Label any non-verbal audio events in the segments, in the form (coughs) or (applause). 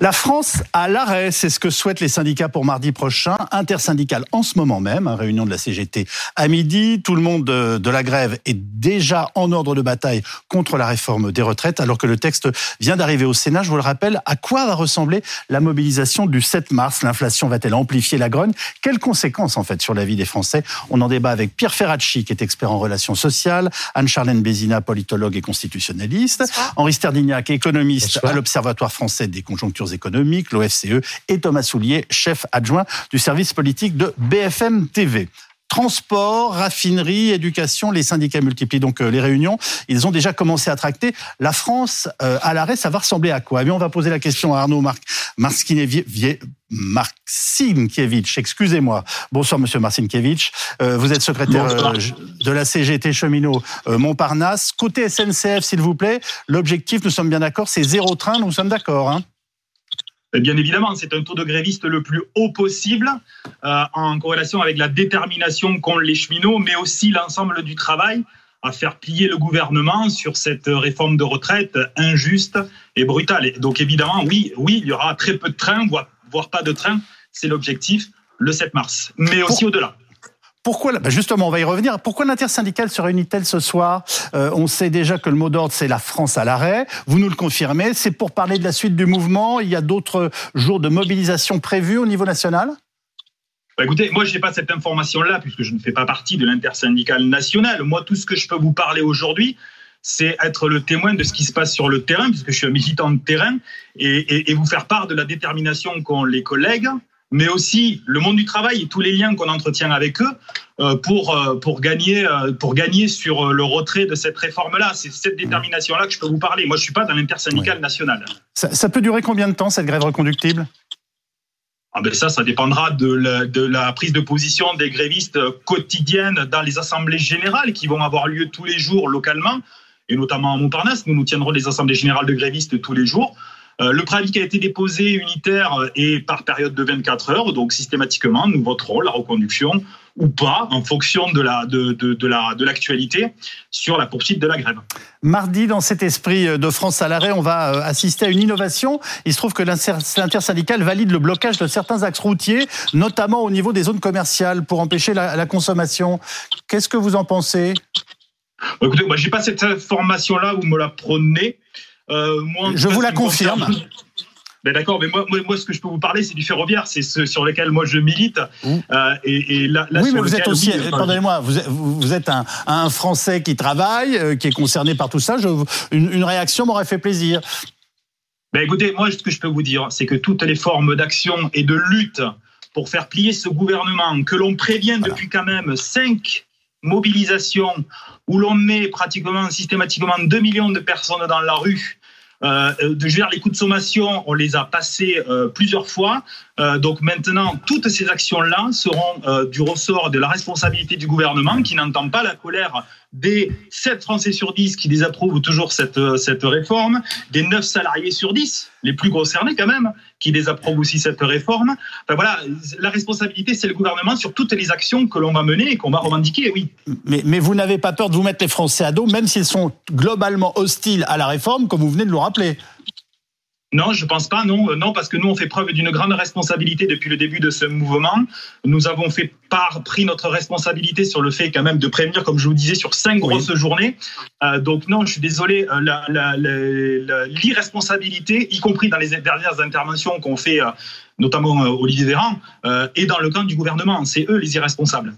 La France à l'arrêt, c'est ce que souhaitent les syndicats pour mardi prochain. Intersyndical en ce moment même, réunion de la CGT à midi. Tout le monde de la grève est déjà en ordre de bataille contre la réforme des retraites, alors que le texte vient d'arriver au Sénat. Je vous le rappelle, à quoi va ressembler la mobilisation du 7 mars? L'inflation va-t-elle amplifier la grogne? Quelles conséquences en fait sur la vie des Français? On en débat avec Pierre Ferracci, qui est expert en relations sociales, Anne-Charlène Bézina, politologue et constitutionnaliste, Henri Sterdignac, économiste à l'Observatoire français des conjonctures économiques, l'OFCE, et Thomas Soulier, chef adjoint du service politique de BFM TV. Transport, raffinerie, éducation, les syndicats multiplient donc euh, les réunions. Ils ont déjà commencé à tracter. La France euh, à l'arrêt, ça va ressembler à quoi? Eh bien, On va poser la question à Arnaud Marc, Marcinkiewicz, excusez-moi. Bonsoir Monsieur Marcinkiewicz. Euh, vous êtes secrétaire de la CGT cheminot Montparnasse. Côté SNCF, s'il vous plaît, l'objectif, nous sommes bien d'accord, c'est zéro train, nous sommes d'accord. Hein? Bien évidemment, c'est un taux de grévistes le plus haut possible, euh, en corrélation avec la détermination qu'ont les cheminots, mais aussi l'ensemble du travail à faire plier le gouvernement sur cette réforme de retraite injuste et brutale. donc évidemment, oui, oui, il y aura très peu de trains, voire, voire pas de trains. C'est l'objectif le 7 mars, mais aussi au-delà. Pourquoi, justement, on va y revenir. Pourquoi l'intersyndicale se réunit-elle ce soir euh, On sait déjà que le mot d'ordre, c'est la France à l'arrêt. Vous nous le confirmez. C'est pour parler de la suite du mouvement. Il y a d'autres jours de mobilisation prévus au niveau national bah, écoutez, moi, je n'ai pas cette information-là, puisque je ne fais pas partie de l'intersyndicale nationale. Moi, tout ce que je peux vous parler aujourd'hui, c'est être le témoin de ce qui se passe sur le terrain, puisque je suis un militant de terrain, et vous faire part de la détermination qu'ont les collègues, mais aussi le monde du travail et tous les liens qu'on entretient avec eux euh, pour, euh, pour, gagner, euh, pour gagner sur le retrait de cette réforme-là. C'est cette détermination-là que je peux vous parler. Moi, je ne suis pas dans l'intersyndicale nationale. Ça, peut durer combien de temps, cette grève reconductible? Ah ben ça, ça dépendra de la, de la, prise de position des grévistes quotidiennes dans les assemblées générales qui vont avoir lieu tous les jours localement, et notamment à Montparnasse. Nous nous tiendrons des assemblées générales de grévistes tous les jours. Euh, le préavis qui a été déposé unitaire est par période de 24 heures, donc systématiquement, nous voterons la reconduction ou pas, en fonction de la de, de, de la de l'actualité sur la poursuite de la grève. Mardi, dans cet esprit de France à l'arrêt, on va euh, assister à une innovation. Il se trouve que l'intersyndicale valide le blocage de certains axes routiers, notamment au niveau des zones commerciales, pour empêcher la, la consommation. Qu'est-ce que vous en pensez? Écoutez, moi, j'ai pas cette information-là, vous me la prenez. Euh, je vous la confirme. Ben d'accord, mais moi, moi, ce que je peux vous parler, c'est du ferroviaire, c'est ce sur lequel moi je milite. Euh, et, là, oui, mais vous êtes aussi, pardonnez-moi, vous, vous, êtes un, un, Français qui travaille, euh, qui est concerné par tout ça. Je, une, une réaction m'aurait fait plaisir. Ben écoutez, moi, ce que je peux vous dire, c'est que toutes les formes d'action et de lutte pour faire plier ce gouvernement, que l'on prévient depuis quand même cinq mobilisations où l'on met pratiquement systématiquement 2 millions de personnes dans la rue euh, de gérer les coûts de sommation, on les a passés euh, plusieurs fois. Euh, donc maintenant, toutes ces actions-là seront euh, du ressort de la responsabilité du gouvernement qui n'entend pas la colère des 7 Français sur 10 qui désapprouvent toujours cette, cette réforme, des 9 salariés sur 10, les plus concernés quand même, qui désapprouvent aussi cette réforme. Voilà, la responsabilité, c'est le gouvernement sur toutes les actions que l'on va mener et qu'on va revendiquer, oui. Mais, mais vous n'avez pas peur de vous mettre les Français à dos, même s'ils sont globalement hostiles à la réforme, comme vous venez de le rappeler non, je pense pas, non, non, parce que nous, on fait preuve d'une grande responsabilité depuis le début de ce mouvement. Nous avons fait part, pris notre responsabilité sur le fait quand même de prévenir, comme je vous disais, sur cinq grosses journées. Euh, donc non, je suis désolé, euh, l'irresponsabilité, y compris dans les dernières interventions qu'on fait, euh, notamment euh, Olivier Véran, euh, et dans le camp du gouvernement. C'est eux les irresponsables.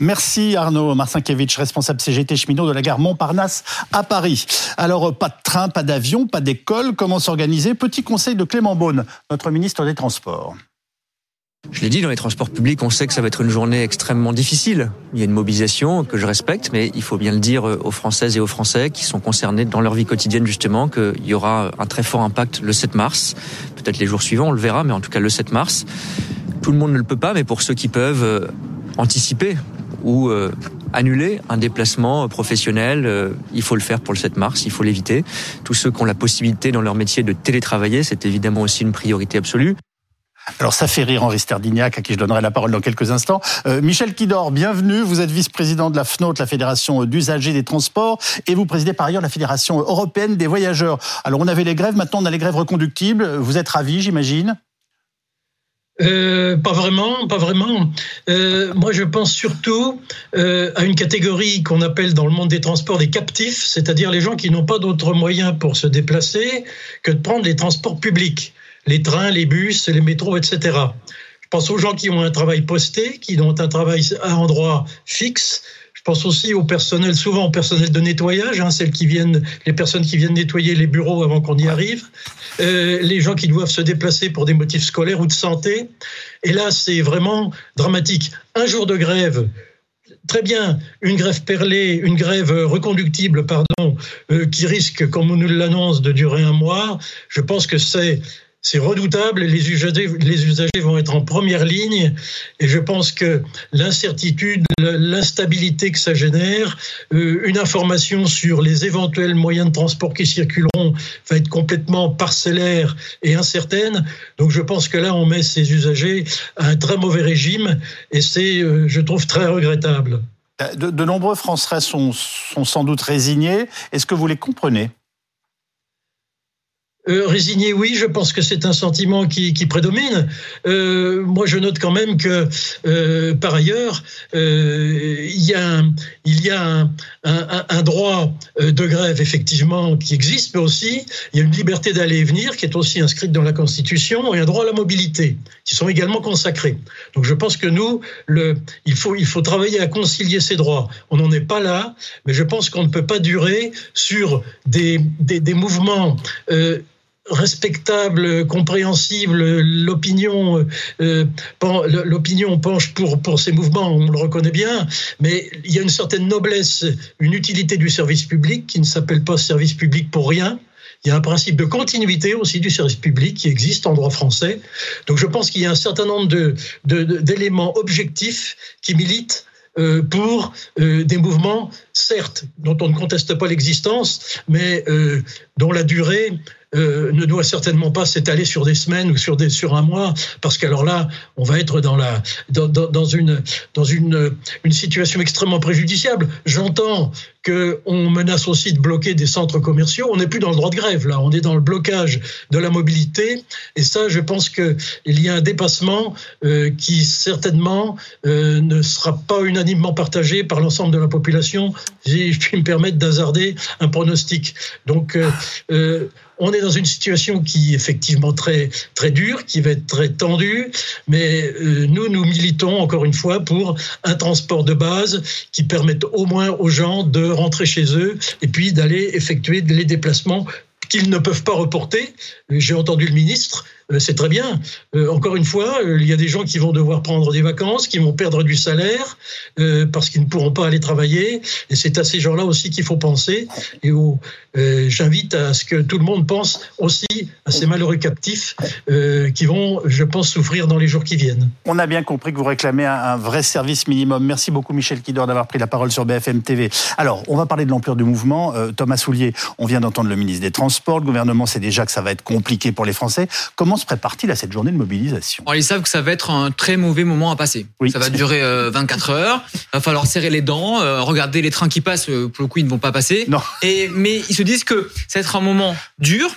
Merci Arnaud Marcinkiewicz, responsable CGT cheminot de la gare Montparnasse à Paris. Alors, pas de train, pas d'avion, pas d'école, comment s'organiser? Petit conseil de Clément Beaune, notre ministre des Transports. Je l'ai dit, dans les transports publics, on sait que ça va être une journée extrêmement difficile. Il y a une mobilisation que je respecte, mais il faut bien le dire aux Françaises et aux Français qui sont concernés dans leur vie quotidienne, justement, qu'il y aura un très fort impact le 7 mars. Peut-être les jours suivants, on le verra, mais en tout cas le 7 mars. Tout le monde ne le peut pas, mais pour ceux qui peuvent, euh, anticiper ou euh, annuler un déplacement professionnel, euh, il faut le faire pour le 7 mars, il faut l'éviter. Tous ceux qui ont la possibilité dans leur métier de télétravailler, c'est évidemment aussi une priorité absolue. Alors ça fait rire Henri Sterdignac, à qui je donnerai la parole dans quelques instants. Euh, Michel Kidor, bienvenue. Vous êtes vice-président de la FNOT, la Fédération d'usagers des transports, et vous présidez par ailleurs la Fédération européenne des voyageurs. Alors on avait les grèves, maintenant on a les grèves reconductibles. Vous êtes ravi, j'imagine? Euh, pas vraiment, pas vraiment. Euh, moi, je pense surtout euh, à une catégorie qu'on appelle dans le monde des transports des captifs, c'est-à-dire les gens qui n'ont pas d'autres moyens pour se déplacer que de prendre les transports publics, les trains, les bus, les métros, etc. Je pense aux gens qui ont un travail posté, qui ont un travail à endroit fixe, je pense aussi au personnel, souvent au personnel de nettoyage, hein, celles qui viennent, les personnes qui viennent nettoyer les bureaux avant qu'on y arrive, euh, les gens qui doivent se déplacer pour des motifs scolaires ou de santé. Et là, c'est vraiment dramatique. Un jour de grève, très bien, une grève perlée, une grève reconductible, pardon, euh, qui risque, comme on nous l'annonce, de durer un mois. Je pense que c'est c'est redoutable les usagers, les usagers vont être en première ligne. Et je pense que l'incertitude, l'instabilité que ça génère, euh, une information sur les éventuels moyens de transport qui circuleront va être complètement parcellaire et incertaine. Donc je pense que là, on met ces usagers à un très mauvais régime et c'est, euh, je trouve, très regrettable. De, de nombreux Français sont, sont sans doute résignés. Est-ce que vous les comprenez? Euh, résigné, oui, je pense que c'est un sentiment qui, prédomine. Euh, moi, je note quand même que, euh, par ailleurs, euh, il y a, un, droit de grève, effectivement, qui existe, mais aussi, il y a une liberté d'aller et venir qui est aussi inscrite dans la Constitution, et un droit à la mobilité, qui sont également consacrés. Donc, je pense que nous, il, faut, il faut travailler à concilier ces droits. On n'en est pas là, mais je pense qu'on ne peut pas durer sur des, mouvements respectable, compréhensible, l'opinion euh, l'opinion penche pour pour ces mouvements, on le reconnaît bien, mais il y a une certaine noblesse, une utilité du service public qui ne s'appelle pas service public pour rien. Il y a un principe de continuité aussi du service public qui existe en droit français. Donc je pense qu'il y a un certain nombre de d'éléments objectifs qui militent euh, pour euh, des mouvements, certes, dont on ne conteste pas l'existence, mais euh, dont la durée euh, ne doit certainement pas s'étaler sur des semaines ou sur, un mois, parce qu'alors là, on va être dans, une, situation extrêmement préjudiciable. J'entends qu'on menace aussi de bloquer des centres commerciaux. On n'est plus dans le droit de grève, là, on est dans le blocage de la mobilité. Et ça, je pense qu'il y a un dépassement euh, qui certainement euh, ne sera pas unanimement partagé par l'ensemble de la population, si je puis me permettre d'hazarder un pronostic. Donc, on est dans une situation qui est effectivement très très dure, qui va être très tendue, mais euh, nous nous militons encore une fois pour un transport de base qui permette au moins aux gens de rentrer chez eux et puis d'aller effectuer les déplacements qu'ils ne peuvent pas reporter. J'ai entendu le ministre c'est très bien. Euh, encore une fois, euh, il y a des gens qui vont devoir prendre des vacances, qui vont perdre du salaire parce qu'ils ne pourront pas aller travailler. Et c'est à ces gens-là aussi qu'il faut penser. Et j'invite à ce que tout le monde pense aussi à ces malheureux captifs qui vont, je pense, souffrir dans les jours qui viennent. On a bien compris que vous réclamez un, vrai service minimum. Merci beaucoup, Michel Kidor, d'avoir pris la parole sur BFM TV. Alors, on va parler de l'ampleur du mouvement. Thomas Soulier, on vient d'entendre le ministre des Transports. Le gouvernement sait déjà que ça va être compliqué pour les Français. Comment se prépare-t-il à cette journée de mobilisation? Ils savent que ça va être un très mauvais moment à passer. Ça va durer 24 euh, heures. Il va falloir serrer les dents, euh, regarder les trains qui passent. Euh, pour le coup, ils ne vont pas passer. Non. Et, mais ils se disent que ça va être un moment dur.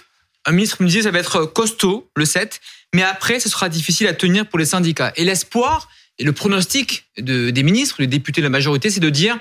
Un ministre me disait que ça va être costaud le 7, mais après, ce sera difficile à tenir pour les syndicats. Et l'espoir et le pronostic de, des ministres, des députés de la majorité, c'est de dire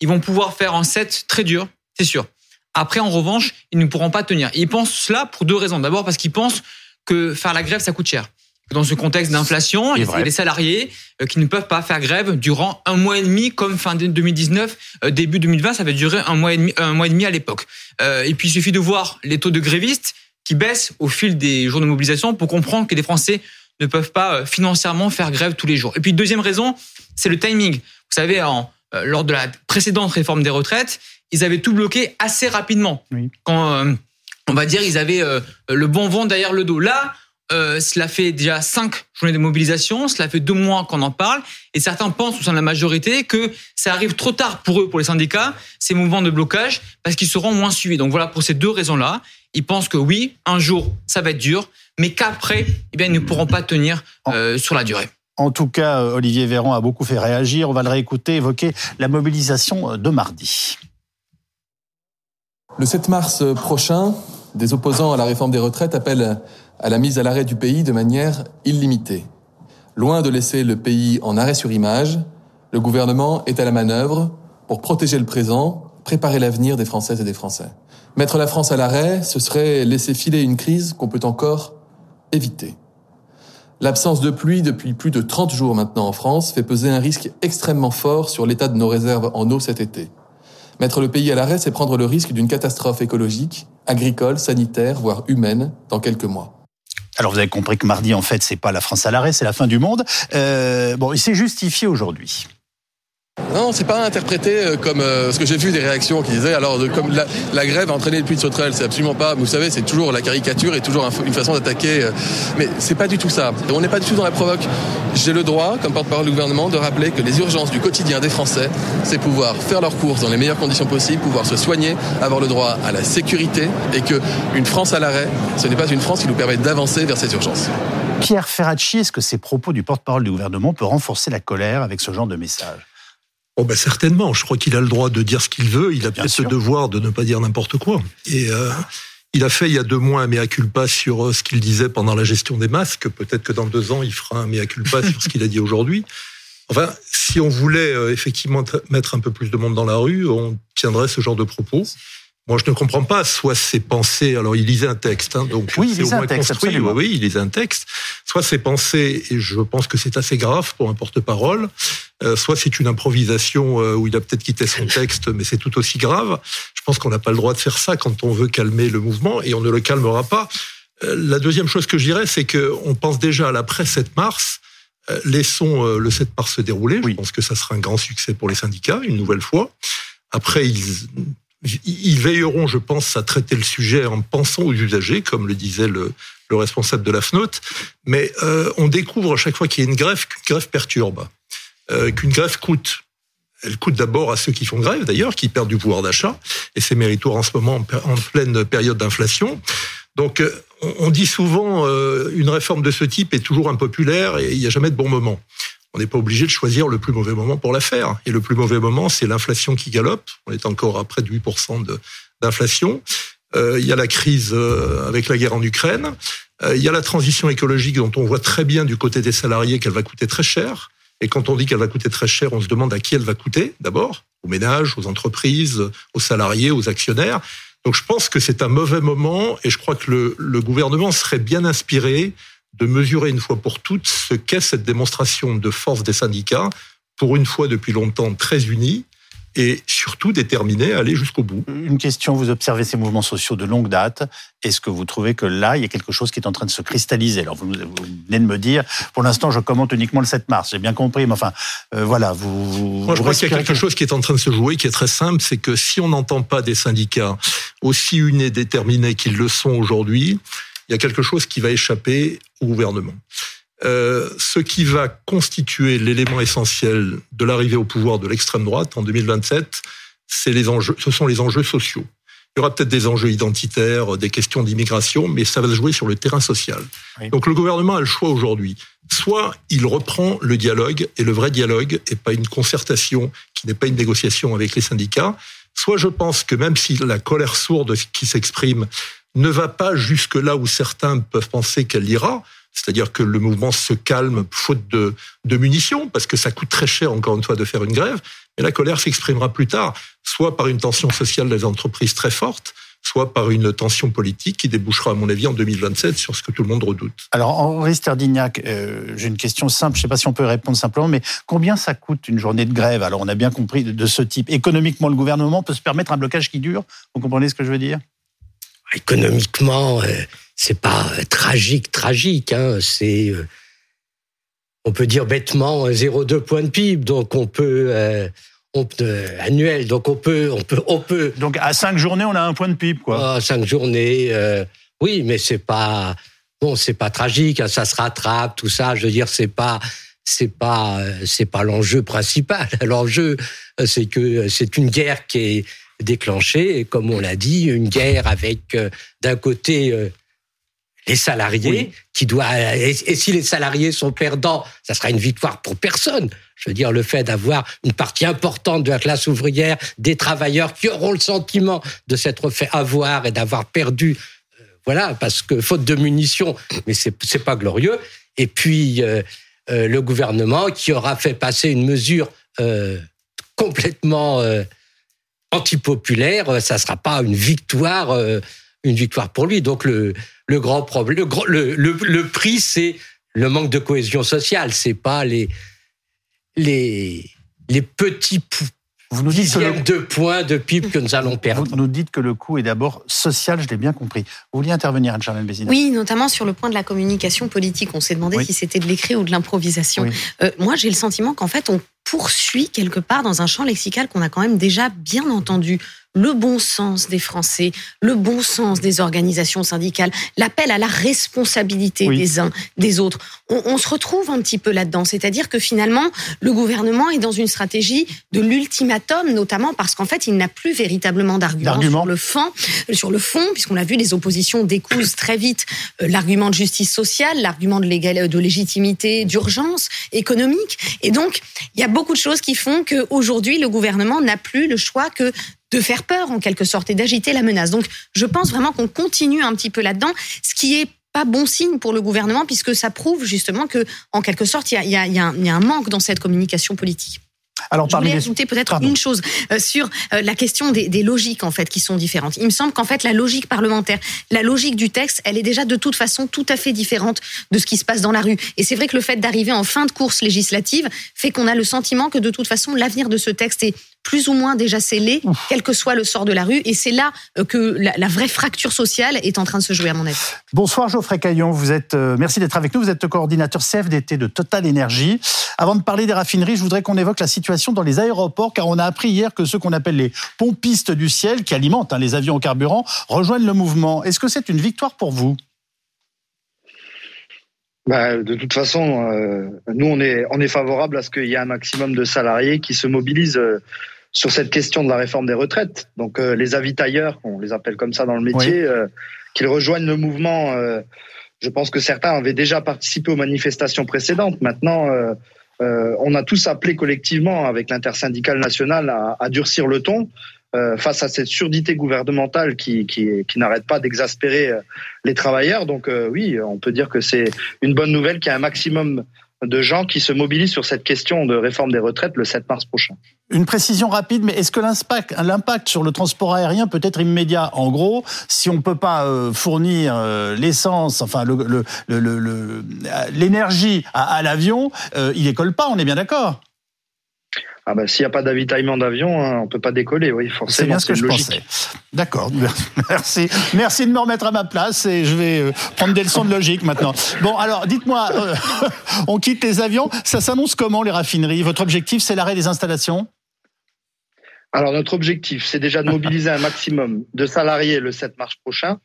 ils vont pouvoir faire un 7 très dur, c'est sûr. Après, en revanche, ils ne pourront pas tenir. ils pensent cela pour deux raisons. D'abord parce qu'ils pensent que faire la grève, ça coûte cher. Dans ce contexte d'inflation, il y a des salariés euh, qui ne peuvent pas faire grève durant un mois et demi, comme fin 2019, euh, début 2020, ça va durer un mois et demi, un mois et demi à l'époque. Euh, et puis il suffit de voir les taux de grévistes qui baissent au fil des jours de mobilisation pour comprendre que les Français ne peuvent pas financièrement faire grève tous les jours. Et puis deuxième raison, c'est le timing. Vous savez, en, lors de la précédente réforme des retraites, ils avaient tout bloqué assez rapidement. Quand on va dire, ils avaient euh, le bon vent derrière le dos. Là, euh, cela fait déjà cinq journées de mobilisation, cela fait deux mois qu'on en parle, et certains pensent, au sein de la majorité, que ça arrive trop tard pour eux, pour les syndicats, ces mouvements de blocage, parce qu'ils seront moins suivis. Donc voilà, pour ces deux raisons-là, ils pensent que oui, un jour, ça va être dur, mais qu'après, eh bien, ils ne pourront pas tenir euh, sur la durée. En tout cas, Olivier Véran a beaucoup fait réagir. On va le réécouter, évoquer la mobilisation de mardi. Le 7 mars prochain, des opposants à la réforme des retraites appellent à la mise à l'arrêt du pays de manière illimitée. Loin de laisser le pays en arrêt sur image, le gouvernement est à la manœuvre pour protéger le présent, préparer l'avenir des Françaises et des Français. Mettre la France à l'arrêt, ce serait laisser filer une crise qu'on peut encore éviter. L'absence de pluie depuis plus de 30 jours maintenant en France fait peser un risque extrêmement fort sur l'état de nos réserves en eau cet été. Mettre le pays à l'arrêt, c'est prendre le risque d'une catastrophe écologique, agricole, sanitaire, voire humaine dans quelques mois. Alors vous avez compris que mardi, en fait, c'est pas la France à l'arrêt, c'est la fin du monde. Euh, bon, il s'est justifié aujourd'hui. Non, c'est pas interprété euh, comme euh, ce que j'ai vu des réactions qui disaient alors comme la, grève a entraîné le puits de sauterelle, c'est absolument pas. Vous savez, c'est toujours la caricature et toujours une façon d'attaquer. Euh, mais c'est pas du tout ça. On n'est pas du tout dans la provoque. J'ai le droit, comme porte-parole du gouvernement, de rappeler que les urgences du quotidien des Français, c'est pouvoir faire leurs courses dans les meilleures conditions possibles, pouvoir se soigner, avoir le droit à la sécurité et que une France à l'arrêt, ce n'est pas une France qui nous permet d'avancer vers ces urgences. Pierre Ferracci, est-ce que ces propos du porte-parole du gouvernement peuvent renforcer la colère avec ce genre de message? Oh ben certainement, je crois qu'il a le droit de dire ce qu'il veut, il a peut-être ce devoir de ne pas dire n'importe quoi. Et euh, il a fait il y a deux mois un mea culpa sur euh, ce qu'il disait pendant la gestion des masques, peut-être que dans deux ans il fera un mea culpa (laughs) sur ce qu'il a dit aujourd'hui. Enfin, si on voulait euh, effectivement mettre un peu plus de monde dans la rue, on tiendrait ce genre de propos. Moi, je ne comprends pas. Soit ses pensées. Alors, il lisait un texte, hein, donc oui, lisait un texte. Oui, oui, il lisait un texte. Soit ses pensées, et je pense que c'est assez grave pour un porte-parole. Euh, soit c'est une improvisation euh, où il a peut-être quitté son (laughs) texte, mais c'est tout aussi grave. Je pense qu'on n'a pas le droit de faire ça quand on veut calmer le mouvement, et on ne le calmera pas. Euh, la deuxième chose que je dirais, c'est qu'on pense déjà à l'après 7 mars. Laissons le 7 mars se dérouler. Je pense que ça sera un grand succès pour les syndicats, une nouvelle fois. Après, ils ils veilleront, je pense, à traiter le sujet en pensant aux usagers, comme le disait le, responsable de la FNOT. Mais euh, on découvre à chaque fois qu'il y a une grève qu'une grève perturbe, euh, qu'une grève coûte. Elle coûte d'abord à ceux qui font grève, d'ailleurs, qui perdent du pouvoir d'achat, et c'est méritoire en ce moment en pleine période d'inflation. Donc, euh, on dit souvent une réforme de ce type est toujours impopulaire et il n'y a jamais de bon moment on n'est pas obligé de choisir le plus mauvais moment pour la faire. Et le plus mauvais moment, c'est l'inflation qui galope. On est encore à près de 8% d'inflation. Euh, il y a la crise euh, avec la guerre en Ukraine. Euh, il y a la transition écologique dont on voit très bien du côté des salariés qu'elle va coûter très cher. Et quand on dit qu'elle va coûter très cher, on se demande à qui elle va coûter, d'abord, aux ménages, aux entreprises, aux salariés, aux actionnaires. Donc je pense que c'est un mauvais moment et je crois que le, le gouvernement serait bien inspiré de mesurer une fois pour toutes ce qu'est cette démonstration de force des syndicats, pour une fois depuis longtemps très unis, et surtout déterminés à aller jusqu'au bout. Une question, vous observez ces mouvements sociaux de longue date. Est-ce que vous trouvez que là, il y a quelque chose qui est en train de se cristalliser? Alors, vous, venez de me dire, pour l'instant, je commente uniquement le 7 mars, j'ai bien compris, mais enfin, euh, voilà, vous... Moi, je crois qu'il y a quelque chose qui est en train de se jouer, qui est très simple, c'est que si on n'entend pas des syndicats aussi unis et déterminés qu'ils le sont aujourd'hui, il y a quelque chose qui va échapper au gouvernement. Euh, ce qui va constituer l'élément essentiel de l'arrivée au pouvoir de l'extrême droite en 2027, c'est les enjeux, ce sont les enjeux sociaux. Il y aura peut-être des enjeux identitaires, des questions d'immigration, mais ça va se jouer sur le terrain social. Donc le gouvernement a le choix aujourd'hui. Soit il reprend le dialogue, et le vrai dialogue, et pas une concertation qui n'est pas une négociation avec les syndicats, soit je pense que même si la colère sourde qui s'exprime ne va pas jusque là où certains peuvent penser qu'elle ira, c'est-à-dire que le mouvement se calme faute de, munitions, parce que ça coûte très cher, encore une fois, de faire une grève, mais la colère s'exprimera plus tard, soit par une tension sociale des entreprises très forte, soit par une tension politique qui débouchera, à mon avis, en 2027 sur ce que tout le monde redoute. Alors, Henri Sterdignac, euh, j'ai une question simple, je ne sais pas si on peut répondre simplement, mais combien ça coûte une journée de grève? Alors, on a bien compris de ce type. Économiquement, le gouvernement peut se permettre un blocage qui dure? Vous comprenez ce que je veux dire? Économiquement, euh, c'est pas euh, tragique, tragique. Hein, c'est, euh, on peut dire bêtement 0,2 points de PIB, donc on peut, on annuel, donc on peut, on peut, on peut. Donc à cinq journées, on a un point de PIB, quoi. À cinq journées, oui, mais c'est pas. bon, c'est pas tragique, hein, ça se rattrape, tout ça. Je veux dire, c'est pas c'est pas c'est pas l'enjeu principal. (laughs) L'enjeu, c'est que c'est une guerre qui est déclenchée, et comme on l'a dit, une guerre avec d'un côté les salariés qui doivent et, si les salariés sont perdants, ça sera une victoire pour personne. Je veux dire le fait d'avoir une partie importante de la classe ouvrière, des travailleurs qui auront le sentiment de s'être fait avoir et d'avoir perdu, euh, voilà, parce que faute de munitions, mais c'est c'est pas glorieux. Et puis euh, euh, le gouvernement qui aura fait passer une mesure complètement antipopulaire, ça sera pas une victoire une victoire pour lui. Donc le, le grand problème, le, le, le, prix, c'est le manque de cohésion sociale. C'est pas les, les, les petits vous nous dites le... de points de pipe que nous allons perdre. Vous nous dites que le coût est d'abord social, je l'ai bien compris. Vous vouliez intervenir, Anne-Charlène Bézina Oui, notamment sur le point de la communication politique. On s'est demandé si c'était de l'écrit ou de l'improvisation. Euh, moi, j'ai le sentiment qu'en fait, on poursuit quelque part dans un champ lexical qu'on a quand même déjà bien entendu le bon sens des Français, le bon sens des organisations syndicales, l'appel à la responsabilité des uns, des autres. On, se retrouve un petit peu là-dedans. C'est-à-dire que finalement, le gouvernement est dans une stratégie de l'ultimatum, notamment parce qu'en fait, il n'a plus véritablement d'arguments sur le fond, sur le fond, puisqu'on l'a vu, les oppositions décousent très vite euh, l'argument de justice sociale, l'argument de, de légitimité, d'urgence économique. Et donc, il y a beaucoup de choses qui font qu'aujourd'hui, le gouvernement n'a plus le choix que de faire peur en quelque sorte et d'agiter la menace. Donc je pense vraiment qu'on continue un petit peu là-dedans, ce qui est pas bon signe pour le gouvernement puisque ça prouve justement que en quelque sorte il y a, y a un manque dans cette communication politique. Alors, je voulais ajouter peut-être une chose euh, sur euh, la question des, des, logiques en fait qui sont différentes. Il me semble qu'en fait la logique parlementaire, la logique du texte, elle est déjà de toute façon tout à fait différente de ce qui se passe dans la rue. Et c'est vrai que le fait d'arriver en fin de course législative fait qu'on a le sentiment que de toute façon l'avenir de ce texte est plus ou moins déjà scellé, quel que soit le sort de la rue. Et c'est là euh, que la, vraie fracture sociale est en train de se jouer, à mon avis. Bonsoir Geoffrey Caillon, vous êtes, euh, merci d'être avec nous. Vous êtes le coordinateur CFDT de Total Énergie. Avant de parler des raffineries, je voudrais qu'on évoque la situation dans les aéroports, car on a appris hier que ceux qu'on appelle les pompistes du ciel, qui alimentent hein, les avions au carburant, rejoignent le mouvement. Est-ce que c'est une victoire pour vous? Bah, de toute façon, euh, nous on est on est favorable à ce qu'il y ait un maximum de salariés qui se mobilisent sur cette question de la réforme des retraites. Donc euh, les avitailleurs, on les appelle comme ça dans le métier, euh, qu'ils rejoignent le mouvement. Euh, je pense que certains avaient déjà participé aux manifestations précédentes. Maintenant, on a tous appelé collectivement avec l'intersyndicale nationale à, à, durcir le ton. face à cette surdité gouvernementale qui, qui, qui n'arrête pas d'exaspérer les travailleurs. Donc oui, on peut dire que c'est une bonne nouvelle qu'il y a un maximum de gens qui se mobilisent sur cette question de réforme des retraites le 7 mars prochain. Une précision rapide, mais est-ce que l'impact sur le transport aérien peut être immédiat? En gros, si on ne peut pas euh, fournir euh, l'essence, enfin l'énergie le, à, l'avion, euh, il décolle pas, on est bien d'accord? Ah bah, s'il n'y a pas d'avitaillement d'avion, hein, on peut pas décoller, oui, forcément. C'est bien ce que je pensais. D'accord, (laughs) merci. Merci de me remettre à ma place et je vais euh, prendre des leçons de logique maintenant. Bon, alors, dites-moi, euh, (laughs) on quitte les avions. Ça s'annonce comment, les raffineries? Votre objectif, c'est l'arrêt des installations? Alors, notre objectif, c'est déjà de mobiliser un maximum de salariés le 7 mars prochain.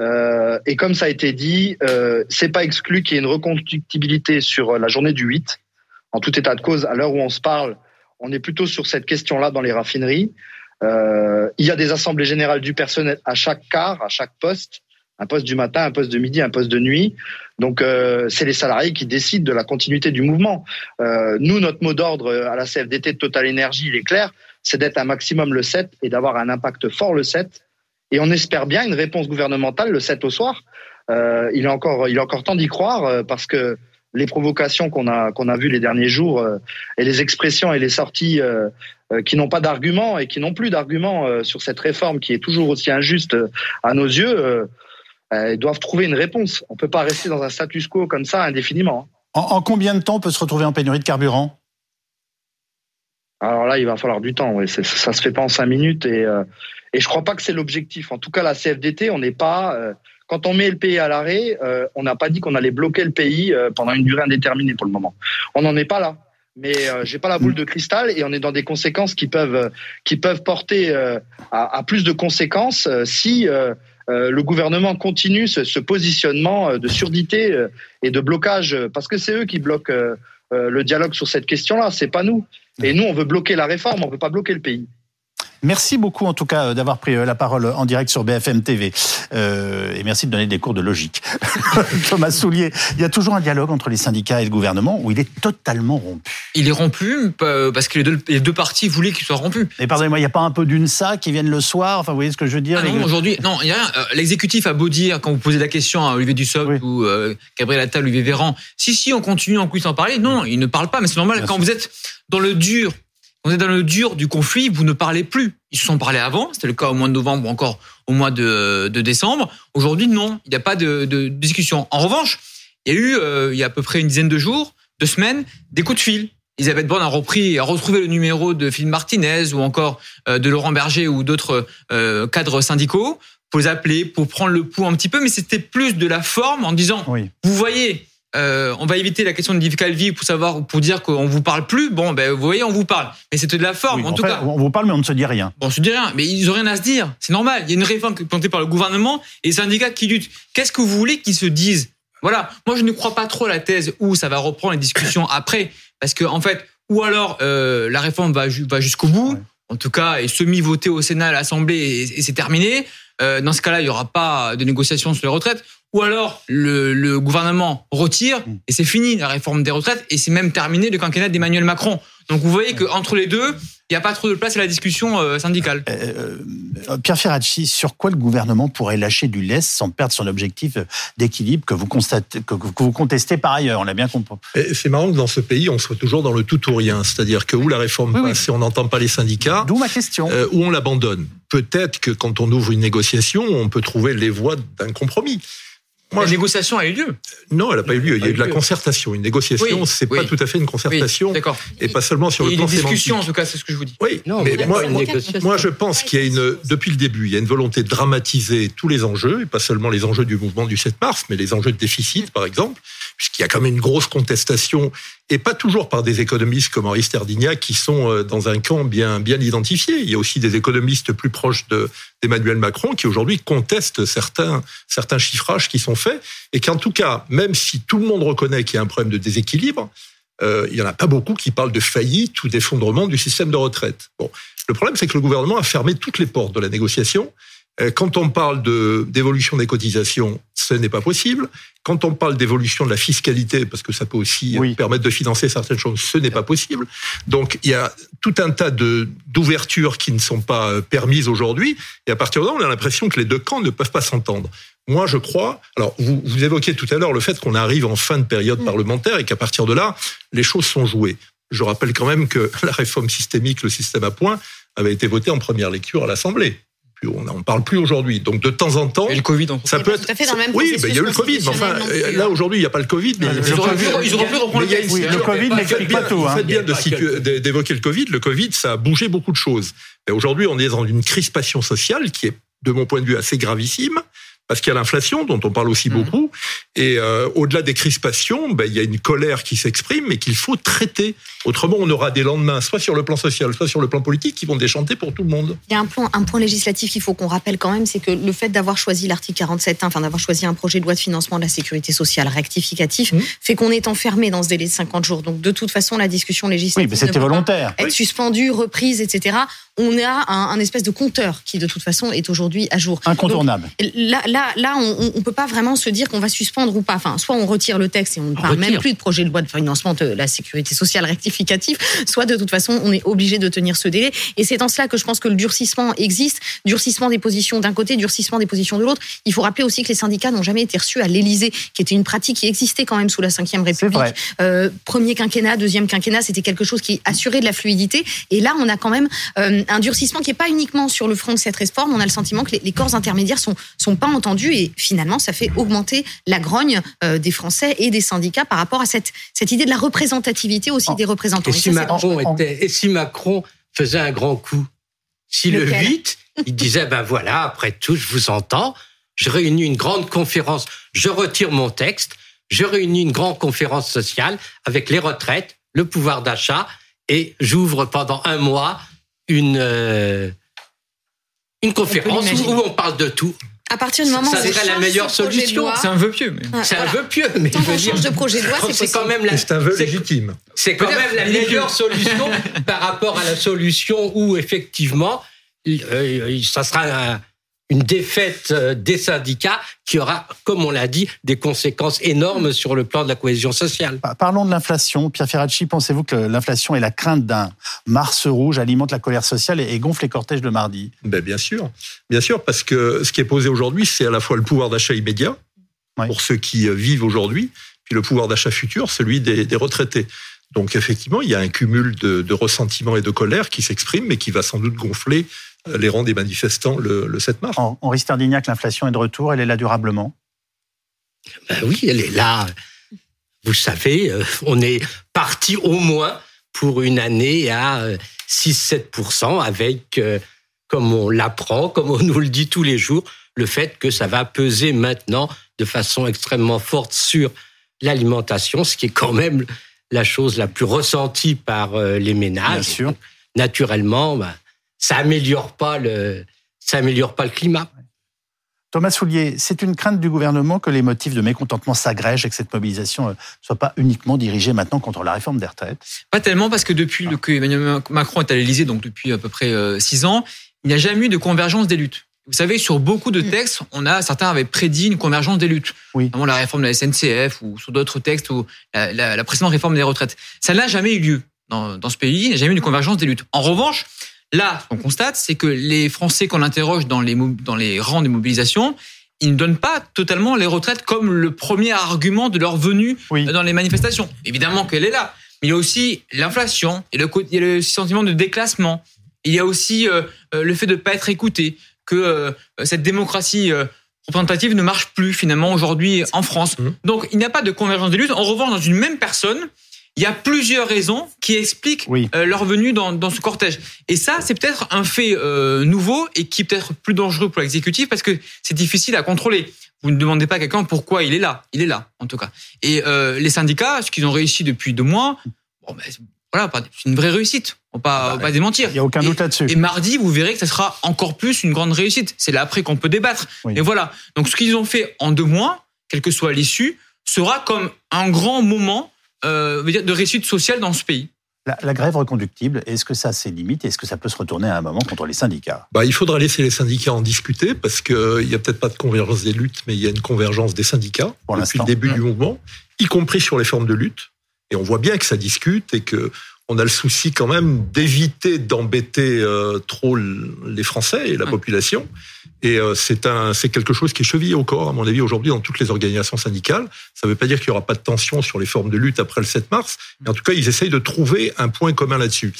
Euh, et comme ça a été dit, euh, c'est pas exclu qu'il y ait une reconductibilité sur la journée du 8. En tout état de cause, à l'heure où on se parle, on est plutôt sur cette question-là dans les raffineries. Euh, il y a des assemblées générales du personnel à chaque quart, à chaque poste, un poste du matin, un poste de midi, un poste de nuit. Donc euh, c'est les salariés qui décident de la continuité du mouvement. Euh, nous, notre mot d'ordre à la CFDT de Total Énergie, il est clair, c'est d'être un maximum le 7 et d'avoir un impact fort le 7. Et on espère bien une réponse gouvernementale le 7 au soir. Euh, il est encore, il est encore temps d'y croire euh, parce que les provocations qu'on a qu'on a vues les derniers jours euh, et les expressions et les sorties euh, euh, qui n'ont pas d'arguments et qui n'ont plus d'arguments sur cette réforme qui est toujours aussi injuste à nos yeux, ils doivent trouver une réponse. On peut pas rester dans un status quo comme ça indéfiniment. Hein. En, combien de temps on peut se retrouver en pénurie de carburant? Alors là, il va falloir du temps. Oui. Ça, ça se fait pas en cinq minutes et et je crois pas que c'est l'objectif. En tout cas, la CFDT, on n'est pas quand on met le pays à l'arrêt, euh, on n'a pas dit qu'on allait bloquer le pays euh, pendant une durée indéterminée pour le moment. On n'en est pas là. Mais euh, j'ai pas la boule de cristal et on est dans des conséquences qui peuvent qui peuvent porter à, plus de conséquences si euh, le gouvernement continue ce, ce, positionnement de surdité et de blocage, parce que c'est eux qui bloquent le dialogue sur cette question-là, c'est pas nous. Et nous, on veut bloquer la réforme, on veut pas bloquer le pays. Merci beaucoup en tout cas euh, d'avoir pris euh, la parole en direct sur BFM TV. Euh, et merci de donner des cours de logique. (laughs) Thomas Soulier, il y a toujours un dialogue entre les syndicats et le gouvernement où il est totalement rompu. Il est rompu parce que les deux, les deux parties voulaient qu'il soit rompu. Mais pardonnez-moi, il n'y a pas un peu d'une ça qui viennent le soir? Enfin, vous voyez ce que je veux dire? Ah Non, aujourd'hui, non, il y a rien. L'exécutif a beau dire, quand vous posez la question à Olivier Dussopt ou Gabriel Attal, Olivier Véran, si, si, on continue en plus en parler. Non, il ne parle pas, mais c'est normal. quand vous êtes dans le dur on est dans le dur du conflit, vous ne parlez plus. Ils se sont parlé avant, c'était le cas au mois de novembre ou encore au mois de, décembre. Aujourd'hui, non, il n'y a pas de, discussion. En revanche, il y a eu, euh, il y a à peu près une dizaine de jours, deux semaines, des coups de fil. Elisabeth Borne a repris, a retrouvé le numéro de Philippe Martinez ou encore euh, de Laurent Berger ou d'autres euh, cadres syndicaux pour les appeler, pour prendre le pouls un petit peu, mais c'était plus de la forme en disant, vous voyez, euh, on va éviter la question de Yves Calvi pour savoir, pour dire qu'on vous parle plus. Bon, ben, vous voyez, on vous parle. Mais c'était de la forme, en, tout cas. On vous parle, mais on ne se dit rien. Bon, on se dit rien. Mais ils ont rien à se dire. C'est normal. Il y a une réforme plantée par le gouvernement et les syndicats qui luttent. Qu'est-ce que vous voulez qu'ils se disent? Voilà. Moi, je ne crois pas trop à la thèse où ça va reprendre les discussions (coughs) après. Parce que, en fait, ou alors, euh, la réforme va, va jusqu'au bout. En tout cas, est semi-votée au Sénat, à l'Assemblée et, c'est terminé. Euh, dans ce cas-là, il n'y aura pas de négociations sur les retraites ou alors le, gouvernement retire mm. et c'est fini la réforme des retraites et c'est même terminé le quinquennat d'Emmanuel Macron. Donc vous voyez qu'entre les deux, il n'y a pas trop de place à la discussion euh, syndicale. Euh, euh, Pierre Ferracci, sur quoi le gouvernement pourrait lâcher du lest sans perdre son objectif d'équilibre que vous constatez, que, vous contestez par ailleurs? On l'a bien compris. C'est marrant que dans ce pays, on soit toujours dans le tout ou rien, c'est-à-dire que où la réforme passe et on n'entend pas les syndicats, d'où ma question, où on l'abandonne. Peut-être que quand on ouvre une négociation, on peut trouver les voies d'un compromis. Moi, la négociation a eu lieu. Non, elle n'a pas eu lieu. Il y a eu de la concertation. Une négociation, c'est pas tout à fait une concertation. D'accord. et pas seulement sur le plan sémantique. discussion, en tout cas, c'est ce que je vous dis. Oui. Non, mais, moi, moi, je pense qu'il y a une, depuis le début, il y a une volonté de dramatiser tous les enjeux, et pas seulement les enjeux du mouvement du 7 mars, mais les enjeux de déficit, par exemple, puisqu'il y a quand même une grosse contestation et pas toujours par des économistes comme Henri Sterdignac qui sont euh, dans un camp bien bien identifié. Il y a aussi des économistes plus proches d'Emmanuel Macron qui aujourd'hui contestent certains certains chiffrages qui sont faits et qu'en tout cas, même si tout le monde reconnaît qu'il y a un problème de déséquilibre, euh, il y en a pas beaucoup qui parlent de faillite ou d'effondrement du système de retraite. Bon, le problème c'est que le gouvernement a fermé toutes les portes de la négociation quand on parle d'évolution des cotisations, ce n'est pas possible. Quand on parle d'évolution de la fiscalité, parce que ça peut aussi permettre de financer certaines choses, ce n'est pas possible. Donc il y a tout un tas d'ouvertures qui ne sont pas euh, permises aujourd'hui. Et à partir de là, on a l'impression que les deux camps ne peuvent pas s'entendre. Moi, je crois. Alors, vous, vous évoquiez tout à l'heure le fait qu'on arrive en fin de période mm. parlementaire et qu'à partir de là, les choses sont jouées. Je rappelle quand même que (laughs) la réforme systémique, le système à points, avait été votée en première lecture à l'Assemblée on n'en parle plus aujourd'hui. Donc de temps en temps, et le Covid, ça peut être. oui, il y a eu le Covid. Mais enfin, là aujourd'hui, il n'y a pas le Covid. Mais ils auraient pu reprendre le Covid n'explique pas tout. Vous faites bien d'évoquer le Covid. Le Covid, ça a bougé beaucoup de choses. Aujourd'hui, on est dans une crispation sociale qui est, de mon point de vue, assez gravissime parce qu'il y a l'inflation dont on parle aussi mhm. beaucoup, et euh, au-delà des crispations, ben, il y a une colère qui s'exprime, mais qu'il faut traiter. Autrement, on aura des lendemains, soit sur le plan social, soit sur le plan politique, qui vont déchanter pour tout le monde. Il y a un point, un point législatif qu'il faut qu'on rappelle quand même, c'est que le fait d'avoir choisi l'article 47, enfin d'avoir choisi un projet de loi de financement de la sécurité sociale rectificatif, mhm. fait qu'on est enfermé dans ce délai de 50 jours. Donc de toute façon, la discussion législative oui, mais c'était volontaire. être suspendue, reprise, etc. On a un, espèce de compteur qui de toute façon est aujourd'hui à jour. Incontournable. là, là là, on ne peut pas vraiment se dire qu'on va suspendre ou pas. Enfin, soit on retire le texte et on ne parle même plus de projet de loi de financement de la sécurité sociale rectificative, soit de toute façon, on est obligé de tenir ce délai. Et c'est en cela que je pense que le durcissement existe, durcissement des positions d'un côté, durcissement des positions de l'autre. Il faut rappeler aussi que les syndicats n'ont jamais été reçus à l'Élysée, qui était une pratique qui existait quand même sous la Ve République. Euh, premier quinquennat, deuxième quinquennat, c'était quelque chose qui assurait de la fluidité. Et là, on a quand même euh, un durcissement qui n'est pas uniquement sur le front de cette réforme. On a le sentiment que les, les corps intermédiaires sont sont pas entendus et finalement, ça fait augmenter la grogne euh, des Français et des syndicats par rapport à cette, cette idée de la représentativité aussi des représentants. Et si, et si Macron faisait un grand coup? Si le 8, il disait, ben voilà, après tout, je vous entends, je réunis une grande conférence, je retire mon texte, je réunis une grande conférence sociale avec les retraites, le pouvoir d'achat, et j'ouvre pendant un mois une, euh, une conférence où on parle de tout. À partir du moment ça où on serait la meilleure solution. C'est un vœu pieux. Mais... Ouais, C'est un vœu pieux, mais Tant je veux qu'on dire, change de projet de loi, (laughs) c'est quand même la, c'est un vœu légitime. C'est quand même la meilleure solution (laughs) par rapport à la solution où effectivement, euh, ça sera un- une défaite euh, des syndicats qui aura, comme on l'a dit, des conséquences énormes sur le plan de la cohésion sociale. Pa- Parlons de l'inflation. Pierre Ferracci, pensez-vous que l'inflation et la crainte d'un Mars rouge alimentent la colère sociale et gonflent les cortèges de mardi? Ben bien sûr, bien sûr, parce que ce qui est posé aujourd'hui, c'est à la fois le pouvoir d'achat immédiat pour ceux qui euh, vivent aujourd'hui, puis le pouvoir d'achat futur, celui des, des retraités. Donc effectivement, il y a un cumul de, de ressentiment et de colère qui s'exprime, mais qui va sans doute gonfler euh, les rangs des manifestants le, le 7 mars. En- Henri Sterdignac, l'inflation est de retour, elle est là durablement. Ben oui, elle est là. Vous savez, euh, on est parti au moins pour une année à euh, 6-7% avec, euh, comme on l'apprend, comme on nous le dit tous les jours, le fait que ça va peser maintenant de façon extrêmement forte sur l'alimentation, ce qui est quand même la chose la plus ressentie par euh, les ménages. Bien sûr. Naturellement, ben, ça améliore pas le, ça améliore pas le climat. Thomas Soulier, c'est une crainte du gouvernement que les motifs de mécontentement s'agrègent et que cette mobilisation ne soit pas uniquement dirigée maintenant contre la réforme des retraites? Pas tellement parce que depuis que Emmanuel Macron est à l'Élysée, donc depuis à peu près euh, six ans, il n'y a jamais eu de convergence des luttes. Vous savez, sur beaucoup de textes, on a certains avaient prédit une convergence des luttes, Oui. notamment la réforme de la SNCF ou sur d'autres textes ou la, la- la précédente réforme des retraites. Ça n'a jamais eu lieu dans, dans ce pays. Il n'y a jamais eu de convergence des luttes. En revanche, là, ce qu'on constate, c'est que les Français qu'on interroge dans les mo- dans les rangs des mobilisations, ils ne donnent pas totalement les retraites comme le premier argument de leur venue Oui. dans les manifestations. Évidemment qu'elle est là, mais il y a aussi l'inflation, et le, co- il y a le sentiment de déclassement, il y a aussi euh, euh, le fait de ne pas être écouté, que euh, cette démocratie euh, représentative ne marche plus finalement aujourd'hui en France. Mhm. Donc il n'y a pas de convergence des luttes. En revanche, dans une même personne, il y a plusieurs raisons qui expliquent Oui. euh, leur venue dans, dans ce cortège. Et ça, c'est peut-être un fait euh, nouveau et qui est peut-être plus dangereux pour l'exécutif parce que c'est difficile à contrôler. Vous ne demandez pas à quelqu'un pourquoi il est là. Il est là, en tout cas. Et euh, les syndicats, ce qu'ils ont réussi depuis deux mois, bon, ben, voilà, c'est une vraie réussite. On Ah bah, on va pas démentir. Il n'y a aucun doute là-dessus. Et mardi, vous verrez que ça sera encore plus une grande réussite. C'est là après qu'on peut débattre. Oui. Et voilà. Donc ce qu'ils ont fait en deux mois, quelle que soit l'issue, sera comme un grand moment euh, de réussite sociale dans ce pays. La, la grève reconductible, est-ce que ça a ses limites Est-ce que ça peut se retourner à un moment contre les syndicats? Bah, il faudra laisser les syndicats en discuter parce qu'il n'y a peut-être pas de convergence des luttes, mais il y a une convergence des syndicats Pour depuis le début Ouais. du mouvement, y compris sur les formes de lutte. Et on voit bien que ça discute et que on a le souci quand même d'éviter d'embêter euh, trop les Français et la Ouais. population. Et euh, c'est un, c'est quelque chose qui est chevillé au corps, à mon avis, aujourd'hui dans toutes les organisations syndicales. Ça ne veut pas dire qu'il n'y aura pas de tension sur les formes de lutte après le 7 mars, mais en tout cas, ils essayent de trouver un point commun là-dessus.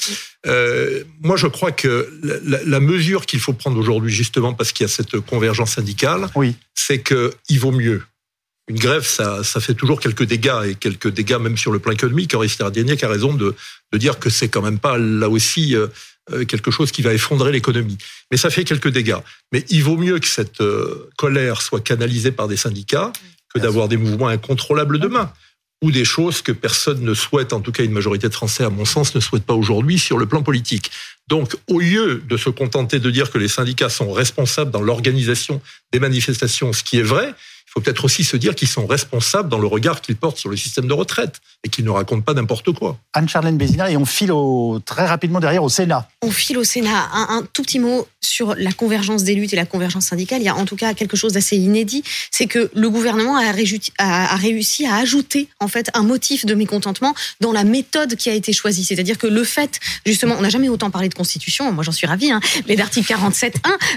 Euh, moi, je crois que la, la- la mesure qu'il faut prendre aujourd'hui, justement parce qu'il y a cette convergence syndicale, Oui. c'est qu'il vaut mieux. Une grève, ça, ça fait toujours quelques dégâts, et quelques dégâts même sur le plan économique. Henri Stardianiak a raison de, de dire que c'est quand même pas là aussi euh, euh, quelque chose qui va effondrer l'économie. Mais ça fait quelques dégâts. Mais il vaut mieux que cette euh, colère soit canalisée par des syndicats que d'avoir des mouvements incontrôlables demain. Ou des choses que personne ne souhaite, en tout cas une majorité de Français, à mon sens, ne souhaite pas aujourd'hui sur le plan politique. Donc, au lieu de se contenter de dire que les syndicats sont responsables dans l'organisation des manifestations, ce qui est vrai, il faut peut-être aussi se dire qu'ils sont responsables dans le regard qu'ils portent sur le système de retraite et qu'ils ne racontent pas n'importe quoi. Anne-Charlène Bézina, et on file au, très rapidement derrière au Sénat. On file au Sénat un, un tout petit mot sur la convergence des luttes et la convergence syndicale. Il y a en tout cas quelque chose d'assez inédit, c'est que le gouvernement a, réju- a- a réussi à ajouter en fait un motif de mécontentement dans la méthode qui a été choisie. C'est-à-dire que le fait, justement, on n'a jamais autant parlé de constitution, moi j'en suis ravie, hein, mais d'article 47.1,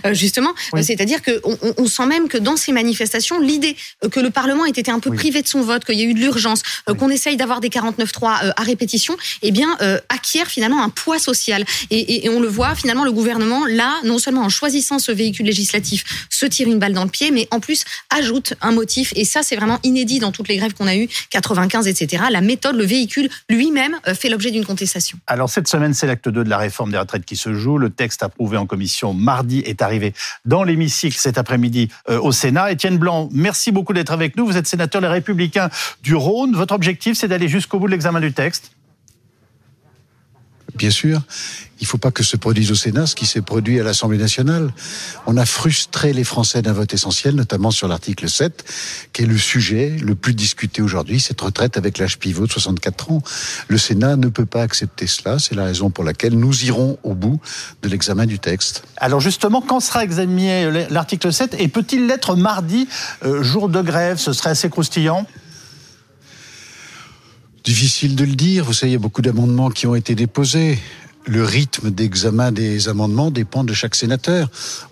euh, justement, Oui. c'est-à-dire qu'on on, on sent même que dans ces manifestations, l'idée euh, que le Parlement ait été un peu Oui. privé de son vote, qu'il y a eu de l'urgence, euh, Oui. qu'on essaye d'avoir des 49.3 euh, à répétition, eh bien, acquiert finalement un poids social. Et, et- et on le voit, finalement, le gouvernement, là, non seulement en choisissant ce véhicule législatif, se tire une balle dans le pied, mais en plus ajoute un motif. Et ça, c'est vraiment inédit dans toutes les grèves qu'on a eues, 95, etc. La méthode, le véhicule lui-même fait l'objet d'une contestation. Alors cette semaine, c'est l'acte 2 de la réforme des retraites qui se joue. Le texte approuvé en commission mardi est arrivé dans l'hémicycle cet après-midi au Sénat. Étienne Blanc, merci beaucoup d'être avec nous. Vous êtes sénateur Les Républicains du Rhône. Votre objectif, c'est d'aller jusqu'au bout de l'examen du texte bien sûr, il ne faut pas que se produise au Sénat ce qui s'est produit à l'Assemblée nationale. On a frustré les Français d'un vote essentiel, notamment sur l'article 7, qui est le sujet le plus discuté aujourd'hui, cette retraite avec l'âge pivot de 64 ans. Le Sénat ne peut pas accepter cela. C'est la raison pour laquelle nous irons au bout de l'examen du texte. Alors justement, quand sera examiné l'article 7 et peut-il l'être mardi, euh, jour de grève? Ce serait assez croustillant Difficile de le dire. Vous savez, il y a beaucoup d'amendements qui ont été déposés le rythme d'examen des amendements dépend de chaque sénateur.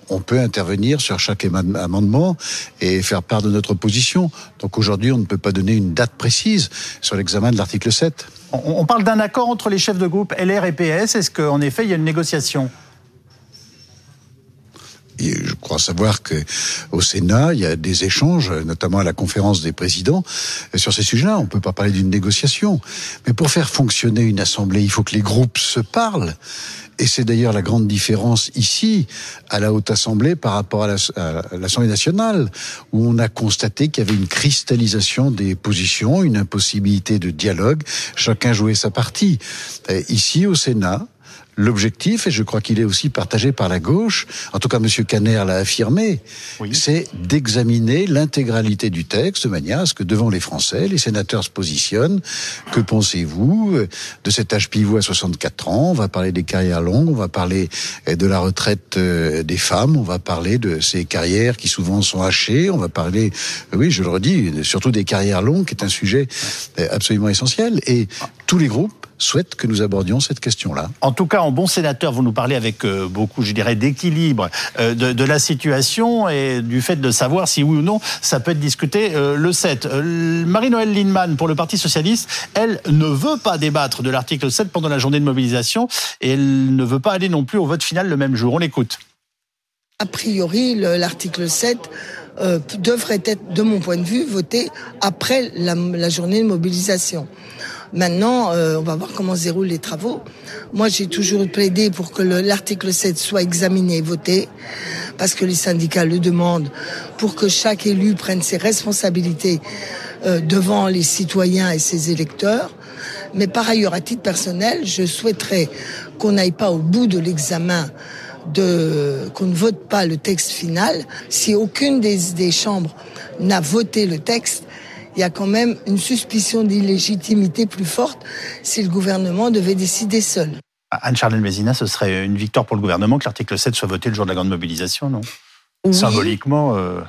On peut intervenir sur chaque amendement et faire part de notre position. Donc aujourd'hui, on ne peut pas donner une date précise sur l'examen de l'article 7. On parle d'un accord entre les chefs de groupe LR et PS. Est-ce qu'en effet, il y a une négociation? Je crois savoir que au Sénat, il y a des échanges, notamment à la conférence des présidents, sur ces sujets-là. On ne peut pas parler d'une négociation. Mais pour faire fonctionner une assemblée, il faut que les groupes se parlent. Et c'est d'ailleurs la grande différence ici, à la Haute Assemblée, par rapport à l'Assemblée nationale, où on a constaté qu'il y avait une cristallisation des positions, une impossibilité de dialogue. Chacun jouait sa partie. ici, au Sénat, L'objectif, et je crois qu'il est aussi partagé par la gauche, en tout cas M. Caner l'a affirmé, c'est d'examiner l'intégralité du texte de manière à ce que devant les Français, les sénateurs se positionnent. Que pensez-vous de cet âge pivot à 64 ans? On va parler des carrières longues, on va parler de la retraite euh, des femmes, on va parler de ces carrières qui souvent sont hachées, on va parler, oui, je le redis, surtout des carrières longues, qui est un sujet euh, absolument essentiel. Et tous les groupes souhaite que nous abordions cette question-là. En tout cas, en bon sénateur, vous nous parlez avec euh, beaucoup, je dirais, d'équilibre euh, de, la situation et du fait de savoir si oui ou non ça peut être discuté euh, le 7. Marie-Noël Lindemann, pour le Parti Socialiste, elle ne veut pas débattre de l'article 7 pendant la journée de mobilisation et elle ne veut pas aller non plus au vote final le même jour. On l'écoute. A priori, l'article 7 devrait être, de mon point de vue, voté après la journée de mobilisation. Maintenant, euh, on va voir comment se déroulent les travaux. Moi, j'ai toujours plaidé pour que l'article 7 soit examiné et voté, parce que les syndicats le demandent, pour que chaque élu prenne ses responsabilités euh, devant les citoyens et ses électeurs. Mais par ailleurs, à titre personnel, je souhaiterais qu'on n'aille pas au bout de l'examen qu'on ne vote pas le texte final si aucune des, des chambres n'a voté le texte il y a quand même une suspicion d'illégitimité plus forte si le gouvernement devait décider seul. Anne-Charlène Mézina, ce serait une victoire pour le gouvernement que l'article 7 soit voté le jour de la grande mobilisation, non? Symboliquement. Euh,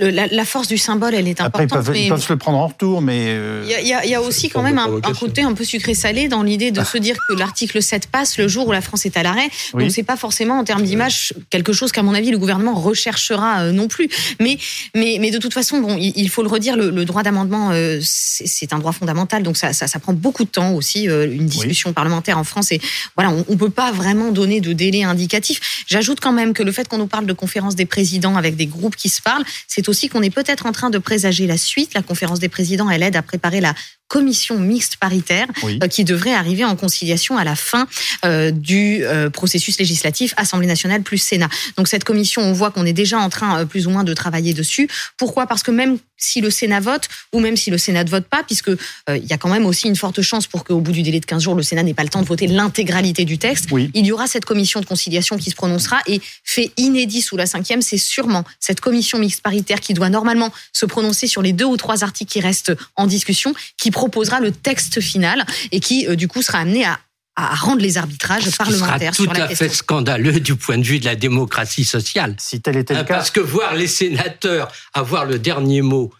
la, force du symbole, elle est importante. Après, ils peuvent, se le prendre en retour, mais. Euh, il y, y, a aussi quand même un, côté un peu sucré-salé dans l'idée de se dire que l'article 7 passe le jour où la France est à l'arrêt. Oui. Donc, c'est pas forcément en termes d'image quelque chose qu'à mon avis le gouvernement recherchera euh, non plus. Mais, mais, mais de toute façon, bon, il, faut le redire, le, droit d'amendement, c'est un droit fondamental. Donc, ça, ça, ça, prend beaucoup de temps aussi, une discussion parlementaire en France. Et voilà, on, on peut pas vraiment donner de délai indicatif. J'ajoute quand même que le fait qu'on nous parle de conférence des présidents avec des groupes qui se parlent, c'est aussi qu'on est peut-être en train de présager la suite. La conférence des présidents, elle aide à préparer la commission mixte paritaire euh, qui devrait arriver en conciliation à la fin euh, du euh, processus législatif Assemblée nationale plus Sénat. Donc cette commission, on voit qu'on est déjà en train plus ou moins de travailler dessus. Pourquoi? Parce que même si le Sénat vote ou même si le Sénat ne vote pas, puisque il y a quand même aussi une forte chance pour qu'au bout du délai de 15 jours, le Sénat n'ait pas le temps de voter l'intégralité du texte, il y aura cette commission de conciliation qui se prononcera et fait inédit sous la cinquième, c'est sûrement cette commission mixte paritaire qui doit normalement se prononcer sur les deux ou trois articles qui restent en discussion, qui proposera le texte final et qui, euh, du coup, sera amené à à rendre les arbitrages parlementaires sur la question. tout à fait scandaleux du point de vue de la démocratie sociale. Si tel était le euh, cas. Parce que voir les sénateurs avoir le dernier mot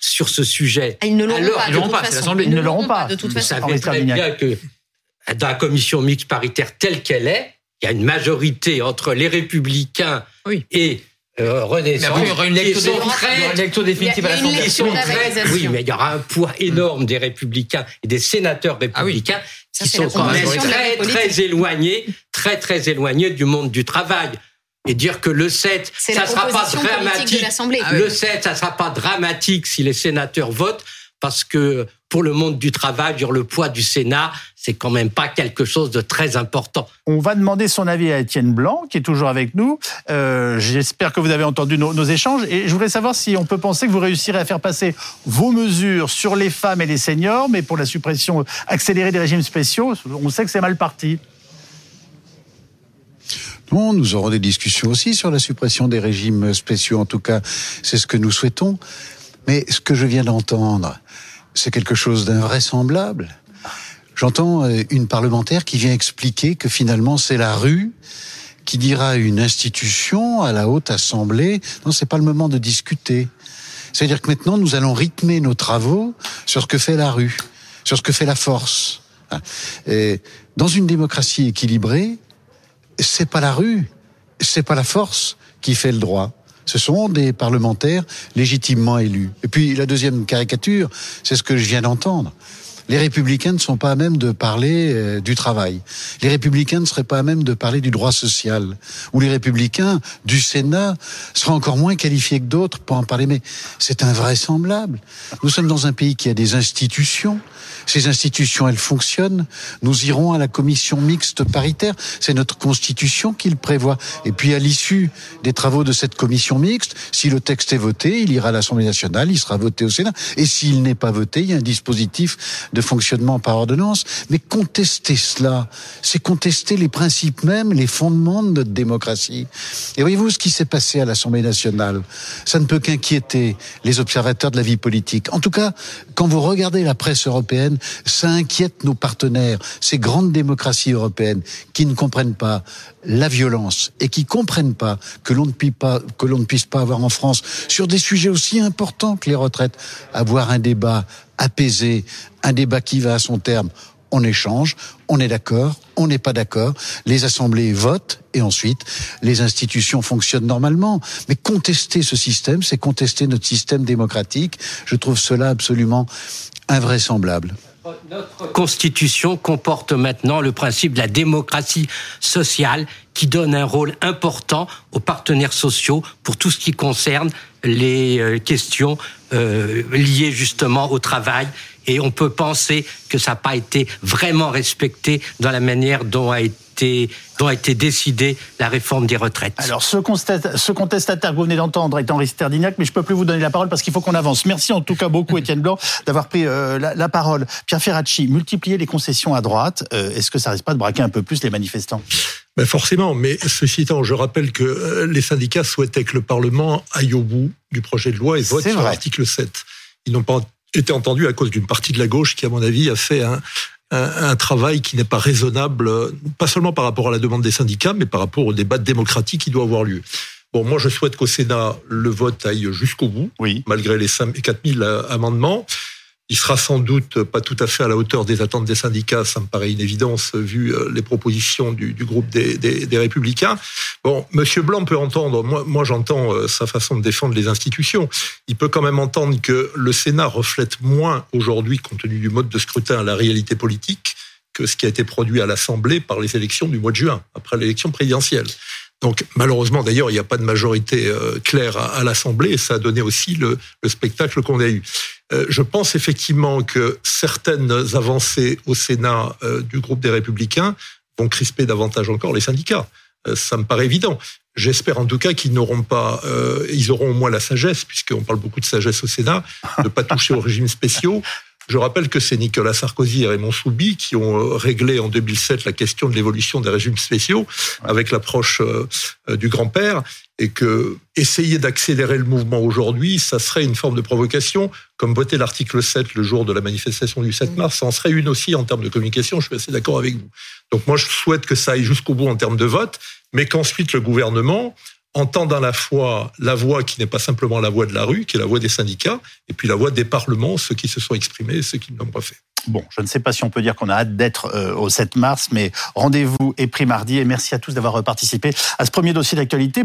sur ce sujet. Ils ne l'auront pas. Ils, l'auront pas. Ils ne l'auront pas. De toute façon. Vous savez très bien que dans la commission mixte paritaire telle qu'elle est, il y a une majorité entre les républicains et euh, Renaissance. il y aura une lecture, définitive à l'Assemblée. Oui, mais il y aura un poids énorme des républicains et des sénateurs ah républicains qui sont quand même très, très éloignés, très, très éloignés du monde du travail. Et dire que le 7, ça ne sera pas dramatique. Le 7, ça sera pas dramatique si les sénateurs votent parce que pour le monde du travail, le poids du Sénat, c'est quand même pas quelque chose de très important. On va demander son avis à Étienne Blanc, qui est toujours avec nous. Euh, j'espère que vous avez entendu nos, échanges. Et je voudrais savoir si on peut penser que vous réussirez à faire passer vos mesures sur les femmes et les seniors, mais pour la suppression accélérée des régimes spéciaux, on sait que c'est mal parti. Non, nous aurons des discussions aussi sur la suppression des régimes spéciaux. En tout cas, c'est ce que nous souhaitons. Mais ce que je viens d'entendre, c'est quelque chose d'invraisemblable. J'entends euh, une parlementaire qui vient expliquer que finalement c'est la rue qui dira à une institution, à la haute assemblée, non, c'est pas le moment de discuter. C'est-à-dire que maintenant nous allons rythmer nos travaux sur ce que fait la rue, sur ce que fait la force. Et dans une démocratie équilibrée, c'est pas la rue, c'est pas la force qui fait le droit. Ce sont des parlementaires légitimement élus. Et puis la deuxième caricature, c'est ce que je viens d'entendre les républicains ne sont pas à même de parler euh, du travail. Les républicains ne seraient pas à même de parler du droit social. Ou les républicains du Sénat seraient encore moins qualifiés que d'autres pour en parler. Mais c'est invraisemblable. Nous sommes dans un pays qui a des institutions. Ces institutions, elles fonctionnent. Nous irons à la commission mixte paritaire. C'est notre constitution qui le prévoit. Et puis, à l'issue des travaux de cette commission mixte, si le texte est voté, il ira à l'Assemblée nationale, il sera voté au Sénat. Et s'il n'est pas voté, il y a un dispositif de fonctionnement par ordonnance. Mais contester cela, c'est contester les principes mêmes, les fondements de notre démocratie. Et voyez-vous ce qui s'est passé à l'Assemblée nationale? Ça ne peut qu'inquiéter les observateurs de la vie politique. En tout cas, quand vous regardez la presse européenne, ça inquiète nos partenaires, ces grandes démocraties européennes qui ne comprennent pas la violence et qui comprennent pas que l'on ne puisse pas que l'on ne puisse pas avoir en France sur des sujets aussi importants que les retraites avoir un débat apaisé, un débat qui va à son terme. On échange, on est d'accord, on n'est pas d'accord, les assemblées votent et ensuite les institutions fonctionnent normalement. Mais contester ce système, c'est contester notre système démocratique. Je trouve cela absolument invraisemblable. Notre constitution comporte maintenant le principe de la démocratie sociale qui donne un rôle important aux partenaires sociaux pour tout ce qui concerne les euh, questions euh, liées justement au travail. Et on peut penser que ça n'a pas été vraiment respecté dans la manière dont a été dont a été décidée la réforme des retraites. Alors, ce, ce contestataire que vous venez d'entendre est Henri Sterdignac, mais je peux plus vous donner la parole parce qu'il faut qu'on avance. Merci en tout cas beaucoup, Étienne Blanc, d'avoir pris euh, la, parole. Pierre Ferracci, multiplier les concessions à droite, euh, est-ce que ça risque pas de braquer un peu plus les manifestants? Ben Forcément, mais ceci étant, je rappelle que euh, les syndicats souhaitaient que le Parlement aille au bout du projet de loi et vote sur l'article 7. Ils n'ont pas été entendus à cause d'une partie de la gauche qui, à mon avis, a fait un, un, travail qui n'est pas raisonnable, pas seulement par rapport à la demande des syndicats, mais par rapport au débat démocratique qui doit avoir lieu. Bon, moi, je souhaite qu'au Sénat, le vote aille jusqu'au bout, oui. malgré les 4000 amendements. Il sera sans doute pas tout à fait à la hauteur des attentes des syndicats, ça me paraît une évidence vu euh, les propositions du, groupe des, Républicains. Bon, Monsieur Blanc peut entendre, moi, j'entends euh, sa façon de défendre les institutions. Il peut quand même entendre que le Sénat reflète moins aujourd'hui, compte tenu du mode de scrutin, la réalité politique que ce qui a été produit à l'Assemblée par les élections du mois de juin, après l'élection présidentielle. Donc malheureusement d'ailleurs il n'y a pas de majorité euh, claire à, l'Assemblée et ça a donné aussi le spectacle qu'on a eu. Euh, je pense effectivement que certaines avancées au Sénat euh, du groupe des Républicains vont crisper davantage encore les syndicats. ça me paraît évident. J'espère en tout cas qu'ils n'auront pas, ils auront au moins la sagesse, puisqu'on parle beaucoup de sagesse au Sénat, de ne pas toucher aux régimes spéciaux, je rappelle que c'est Nicolas Sarkozy et Raymond Soubi qui ont euh, réglé en 2007 la question de l'évolution des régimes spéciaux avec l'approche euh, euh, du grand-père et que essayer d'accélérer le mouvement aujourd'hui, ça serait une forme de provocation, comme voter l'article 7 le jour de la manifestation du 7 mars, ça en serait une aussi en termes de communication, je suis assez d'accord avec vous. Donc moi, je souhaite que ça aille jusqu'au bout en termes de vote, mais qu'ensuite le gouvernement entendent à la fois la voix qui n'est pas simplement la voix de la rue, qui est la voix des syndicats, et puis la voix des parlements, ceux qui se sont exprimés et ceux qui ne l'ont pas fait. Bon, je ne sais pas si on peut dire qu'on a hâte d'être euh, au 7 mars, mais rendez-vous est pris mardi et merci à tous d'avoir participé à ce premier dossier d'actualité.